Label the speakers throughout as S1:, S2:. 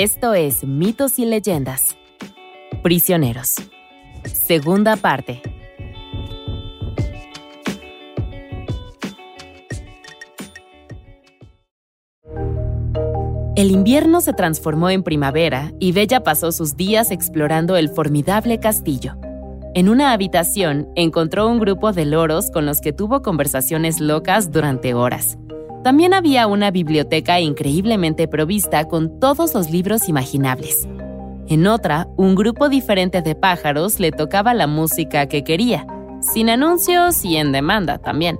S1: Esto es Mitos y Leyendas. Prisioneros. Segunda parte. El invierno se transformó en primavera y Bella pasó sus días explorando el formidable castillo. En una habitación encontró un grupo de loros con los que tuvo conversaciones locas durante horas. También había una biblioteca increíblemente provista con todos los libros imaginables. En otra, un grupo diferente de pájaros le tocaba la música que quería, sin anuncios y en demanda también.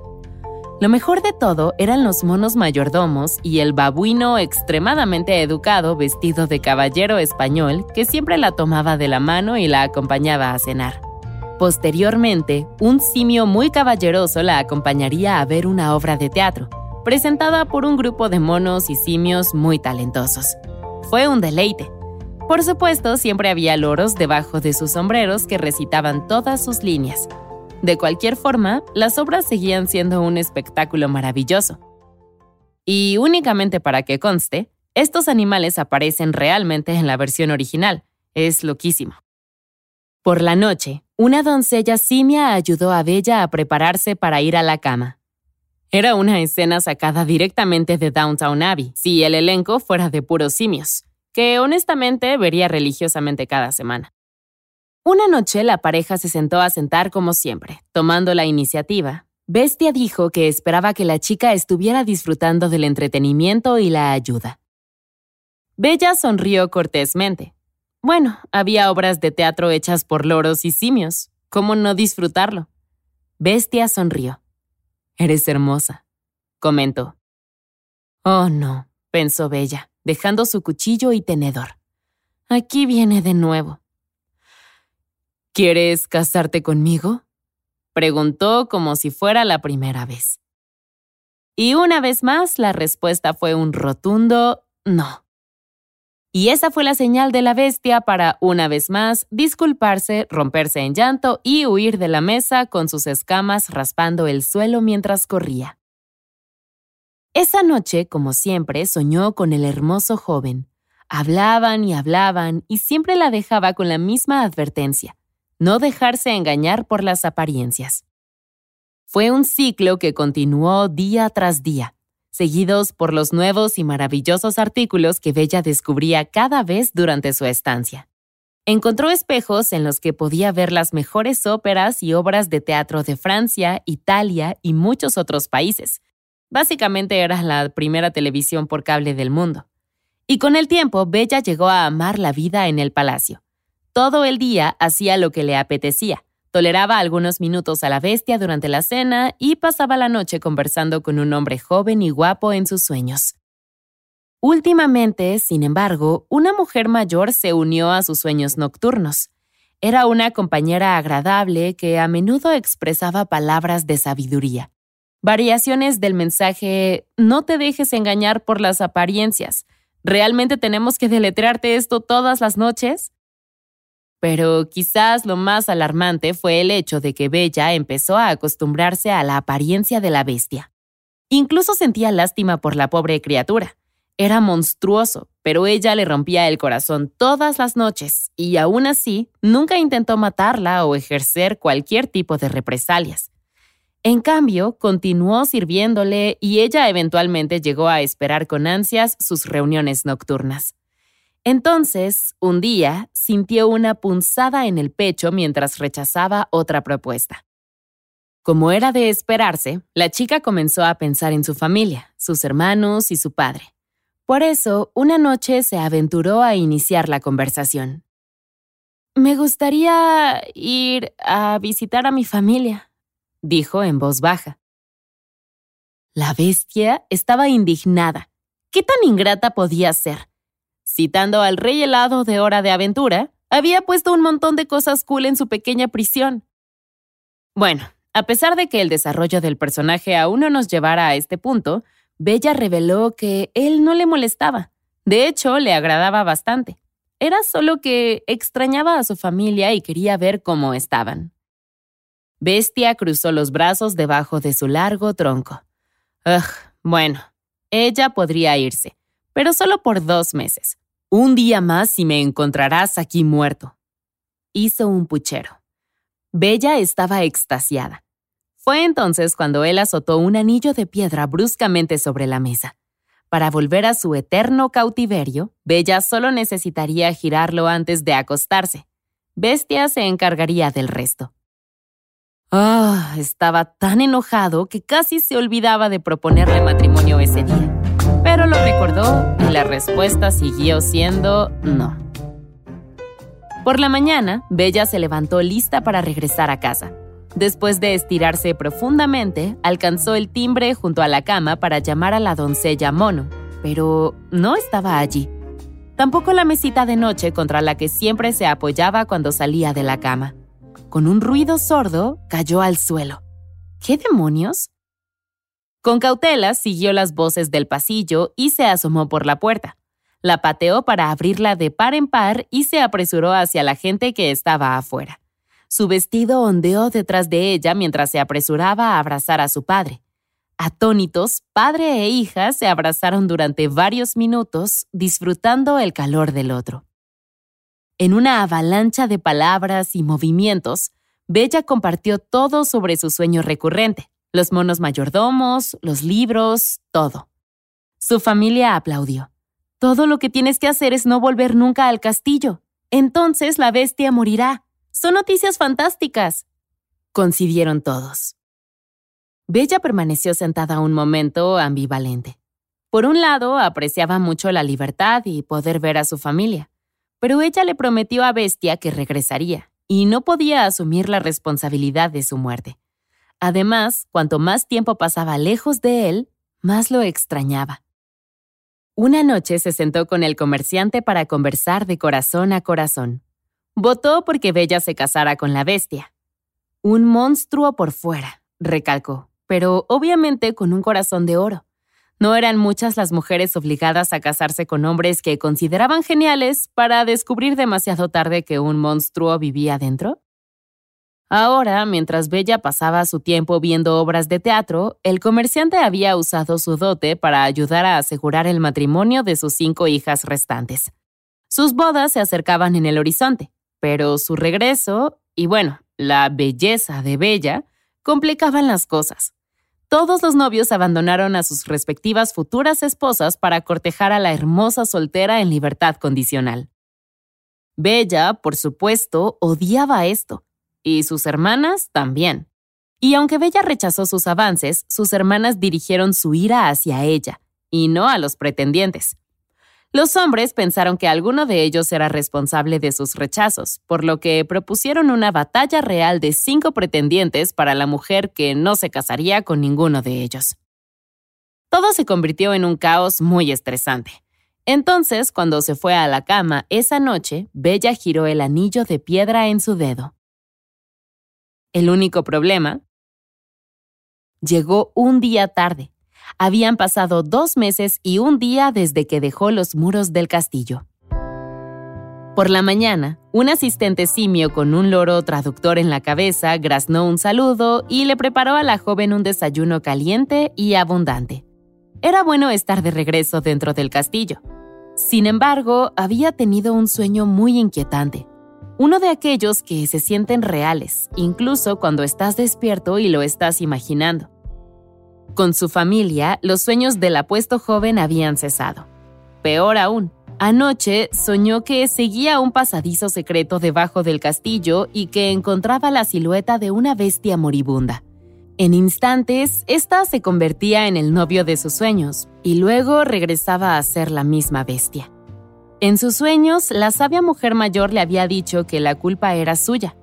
S1: Lo mejor de todo eran los monos mayordomos y el babuino extremadamente educado vestido de caballero español que siempre la tomaba de la mano y la acompañaba a cenar. Posteriormente, un simio muy caballeroso la acompañaría a ver una obra de teatro, presentada por un grupo de monos y simios muy talentosos. Fue un deleite. Por supuesto, siempre había loros debajo de sus sombreros que recitaban todas sus líneas, de cualquier forma, las obras seguían siendo un espectáculo maravilloso. Y únicamente para que conste, estos animales aparecen realmente en la versión original. Es loquísimo. Por la noche, una doncella simia ayudó a Bella a prepararse para ir a la cama. Era una escena sacada directamente de Downtown Abbey, si el elenco fuera de puros simios, que honestamente vería religiosamente cada semana. Una noche la pareja se sentó a sentar como siempre, tomando la iniciativa. Bestia dijo que esperaba que la chica estuviera disfrutando del entretenimiento y la ayuda. Bella sonrió cortésmente. Bueno, había obras de teatro hechas por loros y simios. ¿Cómo no disfrutarlo? Bestia sonrió. Eres hermosa, comentó. Oh, no, pensó Bella, dejando su cuchillo y tenedor. Aquí viene de nuevo. ¿Quieres casarte conmigo? Preguntó como si fuera la primera vez. Y una vez más la respuesta fue un rotundo no. Y esa fue la señal de la bestia para, una vez más, disculparse, romperse en llanto y huir de la mesa con sus escamas raspando el suelo mientras corría. Esa noche, como siempre, soñó con el hermoso joven. Hablaban y hablaban y siempre la dejaba con la misma advertencia no dejarse engañar por las apariencias. Fue un ciclo que continuó día tras día, seguidos por los nuevos y maravillosos artículos que Bella descubría cada vez durante su estancia. Encontró espejos en los que podía ver las mejores óperas y obras de teatro de Francia, Italia y muchos otros países. Básicamente era la primera televisión por cable del mundo. Y con el tiempo, Bella llegó a amar la vida en el palacio. Todo el día hacía lo que le apetecía. Toleraba algunos minutos a la bestia durante la cena y pasaba la noche conversando con un hombre joven y guapo en sus sueños. Últimamente, sin embargo, una mujer mayor se unió a sus sueños nocturnos. Era una compañera agradable que a menudo expresaba palabras de sabiduría. Variaciones del mensaje No te dejes engañar por las apariencias. ¿Realmente tenemos que deletrearte esto todas las noches? Pero quizás lo más alarmante fue el hecho de que Bella empezó a acostumbrarse a la apariencia de la bestia. Incluso sentía lástima por la pobre criatura. Era monstruoso, pero ella le rompía el corazón todas las noches y aún así nunca intentó matarla o ejercer cualquier tipo de represalias. En cambio, continuó sirviéndole y ella eventualmente llegó a esperar con ansias sus reuniones nocturnas. Entonces, un día, sintió una punzada en el pecho mientras rechazaba otra propuesta. Como era de esperarse, la chica comenzó a pensar en su familia, sus hermanos y su padre. Por eso, una noche se aventuró a iniciar la conversación. Me gustaría ir a visitar a mi familia, dijo en voz baja. La bestia estaba indignada. ¿Qué tan ingrata podía ser? Citando al rey helado de Hora de Aventura, había puesto un montón de cosas cool en su pequeña prisión. Bueno, a pesar de que el desarrollo del personaje aún no nos llevara a este punto, Bella reveló que él no le molestaba. De hecho, le agradaba bastante. Era solo que extrañaba a su familia y quería ver cómo estaban. Bestia cruzó los brazos debajo de su largo tronco. Ugh, bueno, ella podría irse, pero solo por dos meses. Un día más y me encontrarás aquí muerto. Hizo un puchero. Bella estaba extasiada. Fue entonces cuando él azotó un anillo de piedra bruscamente sobre la mesa. Para volver a su eterno cautiverio, Bella solo necesitaría girarlo antes de acostarse. Bestia se encargaría del resto. Ah, estaba tan enojado que casi se olvidaba de proponerle matrimonio ese día. Lo recordó y la respuesta siguió siendo no. Por la mañana, Bella se levantó lista para regresar a casa. Después de estirarse profundamente, alcanzó el timbre junto a la cama para llamar a la doncella Mono, pero no estaba allí. Tampoco la mesita de noche contra la que siempre se apoyaba cuando salía de la cama. Con un ruido sordo, cayó al suelo. ¿Qué demonios? Con cautela siguió las voces del pasillo y se asomó por la puerta. La pateó para abrirla de par en par y se apresuró hacia la gente que estaba afuera. Su vestido ondeó detrás de ella mientras se apresuraba a abrazar a su padre. Atónitos, padre e hija se abrazaron durante varios minutos, disfrutando el calor del otro. En una avalancha de palabras y movimientos, Bella compartió todo sobre su sueño recurrente, los monos mayordomos, los libros, todo. Su familia aplaudió. Todo lo que tienes que hacer es no volver nunca al castillo. Entonces la bestia morirá. Son noticias fantásticas. Coincidieron todos. Bella permaneció sentada un momento ambivalente. Por un lado, apreciaba mucho la libertad y poder ver a su familia, pero ella le prometió a Bestia que regresaría, y no podía asumir la responsabilidad de su muerte. Además, cuanto más tiempo pasaba lejos de él, más lo extrañaba. Una noche se sentó con el comerciante para conversar de corazón a corazón. Votó porque Bella se casara con la bestia. Un monstruo por fuera, recalcó pero obviamente con un corazón de oro. No eran muchas las mujeres obligadas a casarse con hombres que consideraban geniales para descubrir demasiado tarde que un monstruo vivía dentro. Ahora, mientras Bella pasaba su tiempo viendo obras de teatro, el comerciante había usado su dote para ayudar a asegurar el matrimonio de sus cinco hijas restantes. Sus bodas se acercaban en el horizonte, pero su regreso, y bueno, la belleza de Bella, complicaban las cosas. Todos los novios abandonaron a sus respectivas futuras esposas para cortejar a la hermosa soltera en libertad condicional. Bella, por supuesto, odiaba esto, y sus hermanas también. Y aunque Bella rechazó sus avances, sus hermanas dirigieron su ira hacia ella, y no a los pretendientes. Los hombres pensaron que alguno de ellos era responsable de sus rechazos, por lo que propusieron una batalla real de cinco pretendientes para la mujer que no se casaría con ninguno de ellos. Todo se convirtió en un caos muy estresante. Entonces, cuando se fue a la cama esa noche, Bella giró el anillo de piedra en su dedo. El único problema llegó un día tarde, habían pasado dos meses y un día desde que dejó los muros del castillo. Por la mañana, un asistente simio con un loro traductor en la cabeza graznó un saludo y le preparó a la joven un desayuno caliente y abundante. Era bueno estar de regreso dentro del castillo. Sin embargo, había tenido un sueño muy inquietante. Uno de aquellos que se sienten reales, incluso cuando estás despierto y lo estás imaginando. Con su familia, los sueños del apuesto joven habían cesado. Peor aún, anoche soñó que seguía un pasadizo secreto debajo del castillo y que encontraba la silueta de una bestia moribunda. En instantes, ésta se convertía en el novio de sus sueños y luego regresaba a ser la misma bestia. En sus sueños, la sabia mujer mayor le había dicho que la culpa era suya.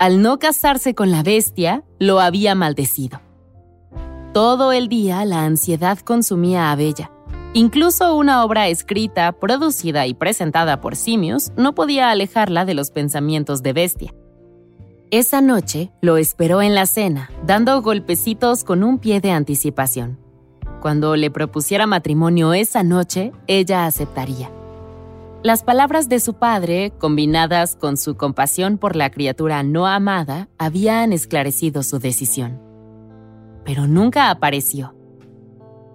S1: Al no casarse con la bestia, lo había maldecido. Todo el día la ansiedad consumía a Bella. Incluso una obra escrita, producida y presentada por simios no podía alejarla de los pensamientos de Bestia. Esa noche lo esperó en la cena, dando golpecitos con un pie de anticipación. Cuando le propusiera matrimonio esa noche, ella aceptaría. Las palabras de su padre, combinadas con su compasión por la criatura no amada, habían esclarecido su decisión pero nunca apareció.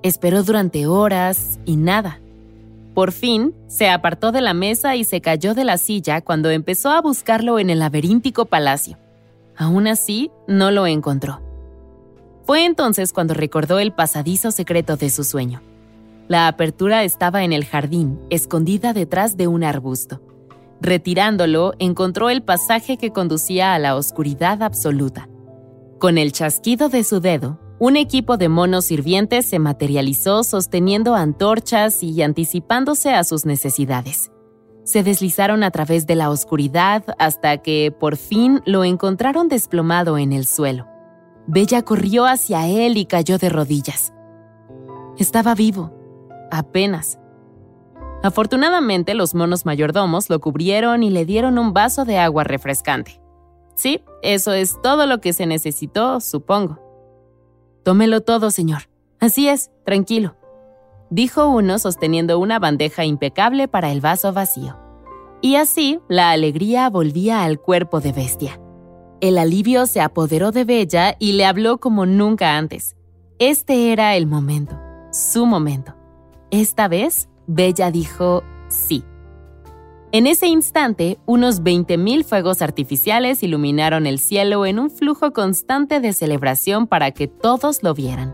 S1: Esperó durante horas y nada. Por fin, se apartó de la mesa y se cayó de la silla cuando empezó a buscarlo en el laberíntico palacio. Aún así, no lo encontró. Fue entonces cuando recordó el pasadizo secreto de su sueño. La apertura estaba en el jardín, escondida detrás de un arbusto. Retirándolo, encontró el pasaje que conducía a la oscuridad absoluta. Con el chasquido de su dedo, un equipo de monos sirvientes se materializó sosteniendo antorchas y anticipándose a sus necesidades. Se deslizaron a través de la oscuridad hasta que, por fin, lo encontraron desplomado en el suelo. Bella corrió hacia él y cayó de rodillas. Estaba vivo, apenas. Afortunadamente, los monos mayordomos lo cubrieron y le dieron un vaso de agua refrescante. Sí, eso es todo lo que se necesitó, supongo. Tómelo todo, señor. Así es, tranquilo, dijo uno sosteniendo una bandeja impecable para el vaso vacío. Y así la alegría volvía al cuerpo de Bestia. El alivio se apoderó de Bella y le habló como nunca antes. Este era el momento, su momento. Esta vez, Bella dijo sí. En ese instante, unos 20.000 fuegos artificiales iluminaron el cielo en un flujo constante de celebración para que todos lo vieran.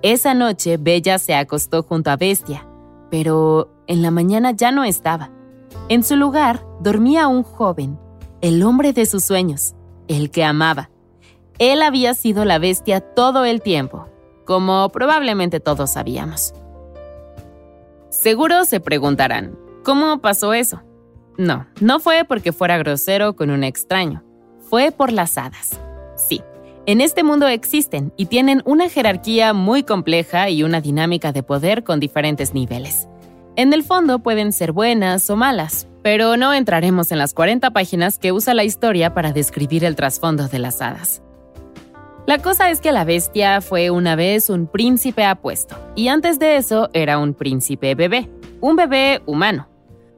S1: Esa noche, Bella se acostó junto a Bestia, pero en la mañana ya no estaba. En su lugar dormía un joven, el hombre de sus sueños, el que amaba. Él había sido la bestia todo el tiempo, como probablemente todos sabíamos. Seguro se preguntarán, ¿cómo pasó eso? No, no fue porque fuera grosero con un extraño, fue por las hadas. Sí, en este mundo existen y tienen una jerarquía muy compleja y una dinámica de poder con diferentes niveles. En el fondo pueden ser buenas o malas, pero no entraremos en las 40 páginas que usa la historia para describir el trasfondo de las hadas. La cosa es que la bestia fue una vez un príncipe apuesto, y antes de eso era un príncipe bebé, un bebé humano,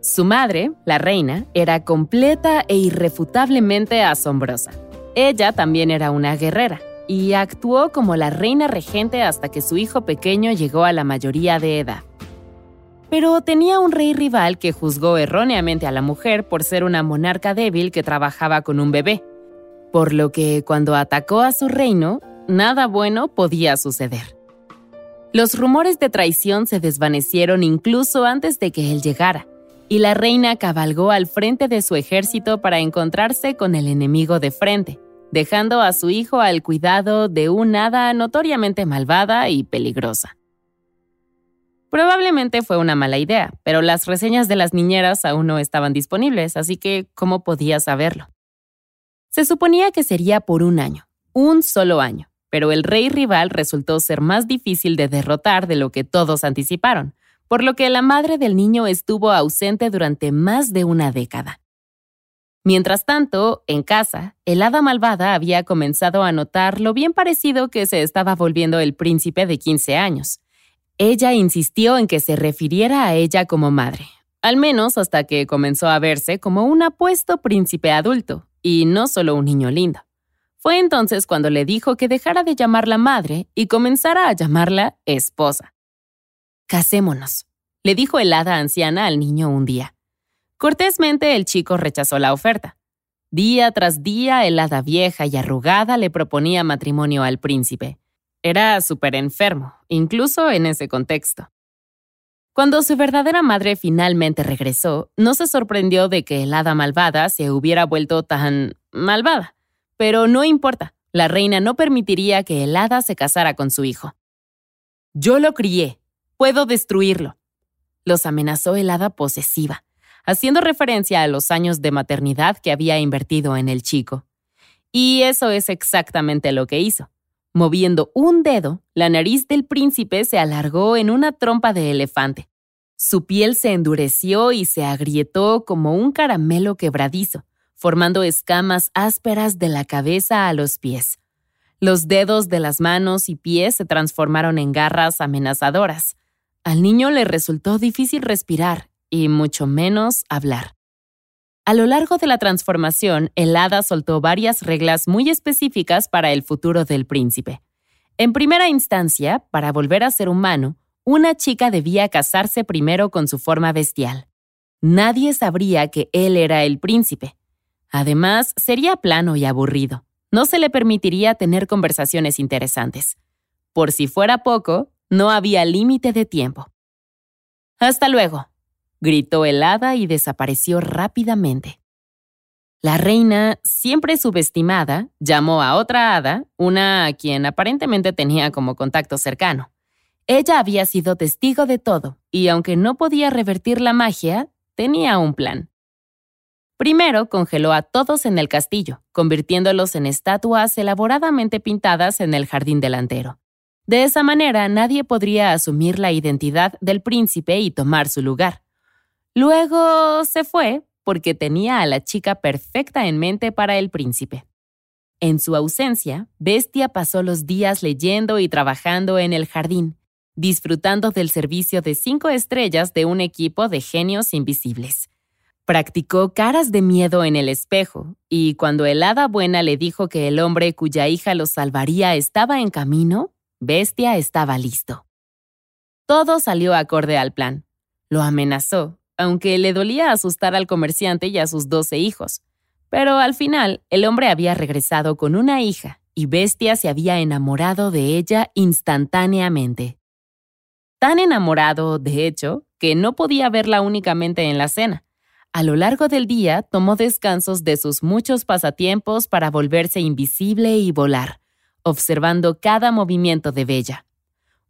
S1: su madre, la reina, era completa e irrefutablemente asombrosa. Ella también era una guerrera y actuó como la reina regente hasta que su hijo pequeño llegó a la mayoría de edad. Pero tenía un rey rival que juzgó erróneamente a la mujer por ser una monarca débil que trabajaba con un bebé, por lo que cuando atacó a su reino, nada bueno podía suceder. Los rumores de traición se desvanecieron incluso antes de que él llegara, y la reina cabalgó al frente de su ejército para encontrarse con el enemigo de frente, dejando a su hijo al cuidado de un hada notoriamente malvada y peligrosa. Probablemente fue una mala idea, pero las reseñas de las niñeras aún no estaban disponibles, así que ¿cómo podía saberlo? Se suponía que sería por un año, un solo año, pero el rey rival resultó ser más difícil de derrotar de lo que todos anticiparon, por lo que la madre del niño estuvo ausente durante más de una década. Mientras tanto, en casa, el hada malvada había comenzado a notar lo bien parecido que se estaba volviendo el príncipe de 15 años. Ella insistió en que se refiriera a ella como madre, al menos hasta que comenzó a verse como un apuesto príncipe adulto, y no solo un niño lindo. Fue entonces cuando le dijo que dejara de llamarla madre y comenzara a llamarla esposa. Casémonos, le dijo el hada anciana al niño un día. Cortésmente el chico rechazó la oferta. Día tras día el hada vieja y arrugada le proponía matrimonio al príncipe. Era súper enfermo, incluso en ese contexto. Cuando su verdadera madre finalmente regresó, no se sorprendió de que el hada malvada se hubiera vuelto tan malvada. Pero no importa, la reina no permitiría que el hada se casara con su hijo. Yo lo crié, Puedo destruirlo. Los amenazó el hada posesiva, haciendo referencia a los años de maternidad que había invertido en el chico. Y eso es exactamente lo que hizo. Moviendo un dedo, la nariz del príncipe se alargó en una trompa de elefante. Su piel se endureció y se agrietó como un caramelo quebradizo, formando escamas ásperas de la cabeza a los pies. Los dedos de las manos y pies se transformaron en garras amenazadoras, al niño le resultó difícil respirar y mucho menos hablar. A lo largo de la transformación, el hada soltó varias reglas muy específicas para el futuro del príncipe. En primera instancia, para volver a ser humano, una chica debía casarse primero con su forma bestial. Nadie sabría que él era el príncipe. Además, sería plano y aburrido. No se le permitiría tener conversaciones interesantes. Por si fuera poco, no había límite de tiempo. Hasta luego, gritó el hada y desapareció rápidamente. La reina, siempre subestimada, llamó a otra hada, una a quien aparentemente tenía como contacto cercano. Ella había sido testigo de todo, y aunque no podía revertir la magia, tenía un plan. Primero congeló a todos en el castillo, convirtiéndolos en estatuas elaboradamente pintadas en el jardín delantero. De esa manera nadie podría asumir la identidad del príncipe y tomar su lugar. Luego se fue porque tenía a la chica perfecta en mente para el príncipe. En su ausencia, Bestia pasó los días leyendo y trabajando en el jardín, disfrutando del servicio de cinco estrellas de un equipo de genios invisibles. Practicó caras de miedo en el espejo, y cuando el hada buena le dijo que el hombre cuya hija lo salvaría estaba en camino, Bestia estaba listo. Todo salió acorde al plan. Lo amenazó, aunque le dolía asustar al comerciante y a sus doce hijos. Pero al final, el hombre había regresado con una hija, y Bestia se había enamorado de ella instantáneamente. Tan enamorado, de hecho, que no podía verla únicamente en la cena. A lo largo del día tomó descansos de sus muchos pasatiempos para volverse invisible y volar, observando cada movimiento de Bella.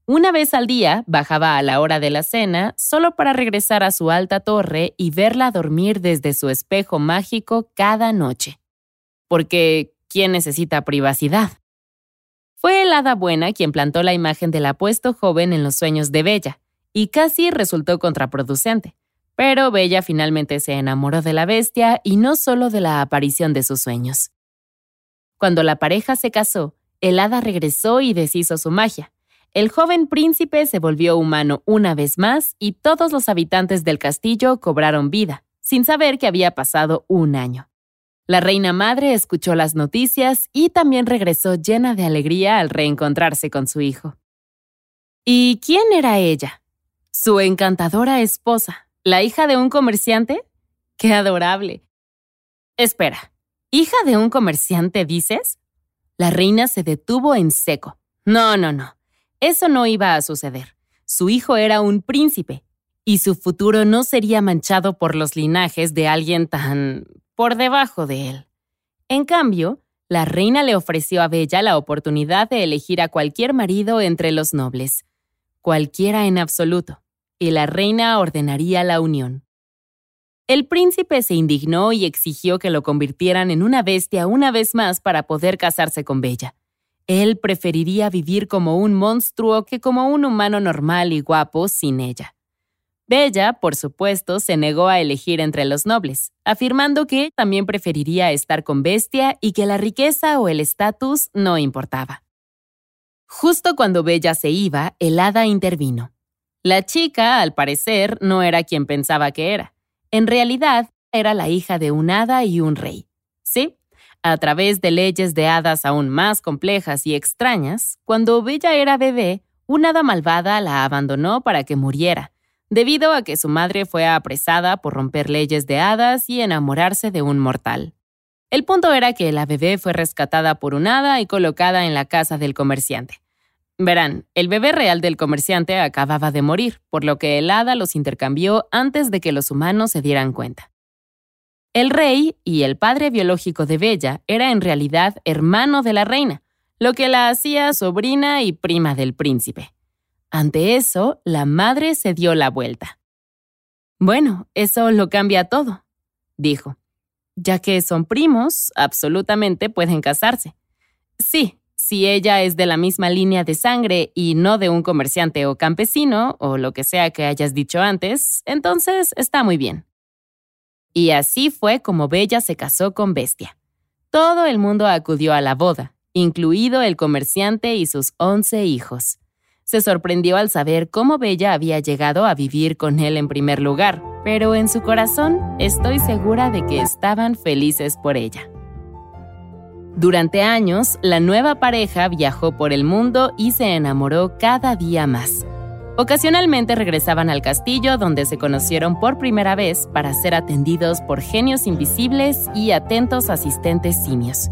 S1: Una vez al día bajaba a la hora de la cena solo para regresar a su alta torre y verla dormir desde su espejo mágico cada noche. Porque, ¿quién necesita privacidad? Fue el hada buena quien plantó la imagen del apuesto joven en los sueños de Bella, y casi resultó contraproducente. Pero Bella finalmente se enamoró de la bestia y no solo de la aparición de sus sueños. Cuando la pareja se casó, el hada regresó y deshizo su magia. El joven príncipe se volvió humano una vez más y todos los habitantes del castillo cobraron vida, sin saber que había pasado un año. La reina madre escuchó las noticias y también regresó llena de alegría al reencontrarse con su hijo. ¿Y quién era ella? Su encantadora esposa, la hija de un comerciante. ¡Qué adorable! Espera, ¿hija de un comerciante dices? La reina se detuvo en seco. No, no, no. Eso no iba a suceder. Su hijo era un príncipe, y su futuro no sería manchado por los linajes de alguien tan por debajo de él. En cambio, la reina le ofreció a Bella la oportunidad de elegir a cualquier marido entre los nobles, cualquiera en absoluto, y la reina ordenaría la unión. El príncipe se indignó y exigió que lo convirtieran en una bestia una vez más para poder casarse con Bella. Él preferiría vivir como un monstruo que como un humano normal y guapo sin ella. Bella, por supuesto, se negó a elegir entre los nobles, afirmando que también preferiría estar con Bestia y que la riqueza o el estatus no importaba. Justo cuando Bella se iba, el hada intervino. La chica, al parecer, no era quien pensaba que era. En realidad, era la hija de un hada y un rey. Sí, a través de leyes de hadas aún más complejas y extrañas, cuando Bella era bebé, una hada malvada la abandonó para que muriera, debido a que su madre fue apresada por romper leyes de hadas y enamorarse de un mortal. El punto era que la bebé fue rescatada por un hada y colocada en la casa del comerciante. Verán, el bebé real del comerciante acababa de morir, por lo que el hada los intercambió antes de que los humanos se dieran cuenta. El rey y el padre biológico de Bella era en realidad hermano de la reina, lo que la hacía sobrina y prima del príncipe. Ante eso, la madre se dio la vuelta. Bueno, eso lo cambia todo, dijo. Ya que son primos, absolutamente pueden casarse. Sí, si ella es de la misma línea de sangre y no de un comerciante o campesino, o lo que sea que hayas dicho antes, entonces está muy bien. Y así fue como Bella se casó con Bestia. Todo el mundo acudió a la boda, incluido el comerciante y sus once hijos se sorprendió al saber cómo Bella había llegado a vivir con él en primer lugar, pero en su corazón estoy segura de que estaban felices por ella. Durante años, la nueva pareja viajó por el mundo y se enamoró cada día más. Ocasionalmente regresaban al castillo donde se conocieron por primera vez para ser atendidos por genios invisibles y atentos asistentes simios.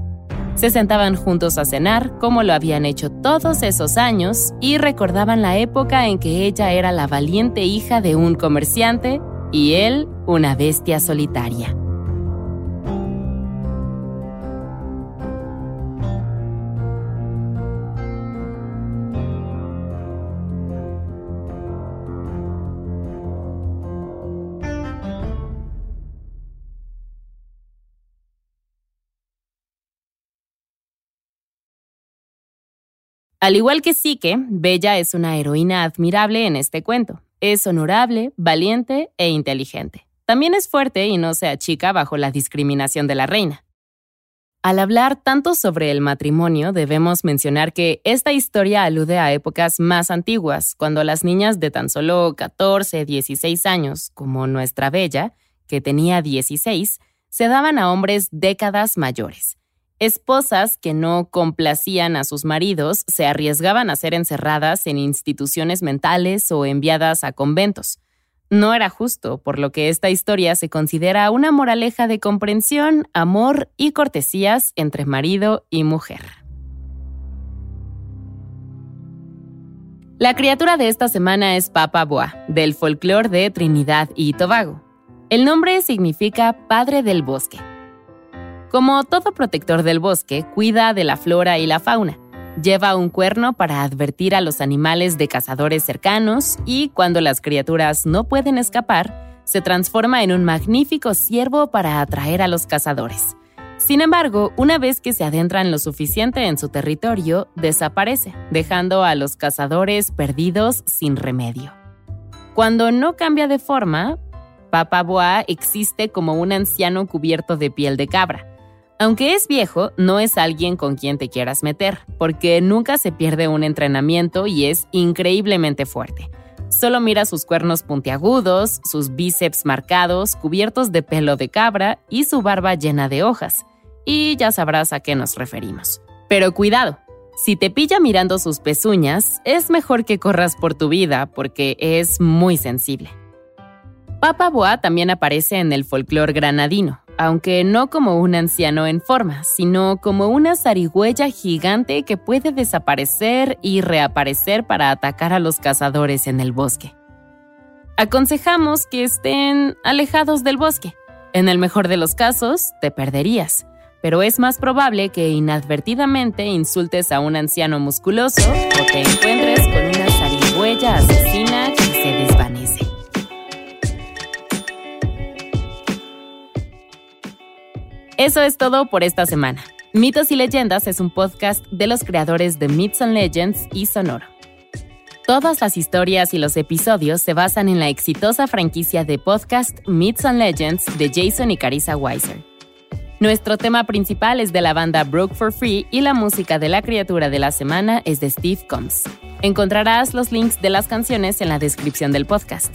S1: Se sentaban juntos a cenar, como lo habían hecho todos esos años, y recordaban la época en que ella era la valiente hija de un comerciante y él una bestia solitaria. Al igual que Psique, Bella es una heroína admirable en este cuento. Es honorable, valiente e inteligente. También es fuerte y no se achica bajo la discriminación de la reina. Al hablar tanto sobre el matrimonio, debemos mencionar que esta historia alude a épocas más antiguas, cuando las niñas de tan solo 14, 16 años, como nuestra Bella, que tenía 16, se daban a hombres décadas mayores. Esposas que no complacían a sus maridos se arriesgaban a ser encerradas en instituciones mentales o enviadas a conventos. No era justo, por lo que esta historia se considera una moraleja de comprensión, amor y cortesías entre marido y mujer. La criatura de esta semana es Papa Boa, del folclore de Trinidad y Tobago. El nombre significa Padre del Bosque como todo protector del bosque, cuida de la flora y la fauna. Lleva un cuerno para advertir a los animales de cazadores cercanos y, cuando las criaturas no pueden escapar, se transforma en un magnífico ciervo para atraer a los cazadores. Sin embargo, una vez que se adentran lo suficiente en su territorio, desaparece, dejando a los cazadores perdidos sin remedio. Cuando no cambia de forma, Papa Boa existe como un anciano cubierto de piel de cabra. Aunque es viejo, no es alguien con quien te quieras meter, porque nunca se pierde un entrenamiento y es increíblemente fuerte. Solo mira sus cuernos puntiagudos, sus bíceps marcados, cubiertos de pelo de cabra y su barba llena de hojas. Y ya sabrás a qué nos referimos. Pero cuidado, si te pilla mirando sus pezuñas, es mejor que corras por tu vida porque es muy sensible. Papa Boa también aparece en el folclore granadino, aunque no como un anciano en forma, sino como una zarigüeya gigante que puede desaparecer y reaparecer para atacar a los cazadores en el bosque. Aconsejamos que estén alejados del bosque. En el mejor de los casos, te perderías, pero es más probable que inadvertidamente insultes a un anciano musculoso o te encuentres con Eso es todo por esta semana. Mitos y Leyendas es un podcast de los creadores de Myths and Legends y Sonoro. Todas las historias y los episodios se basan en la exitosa franquicia de podcast Myths and Legends de Jason y Carissa Weiser. Nuestro tema principal es de la banda Broke for Free y la música de la criatura de la semana es de Steve Combs. Encontrarás los links de las canciones en la descripción del podcast.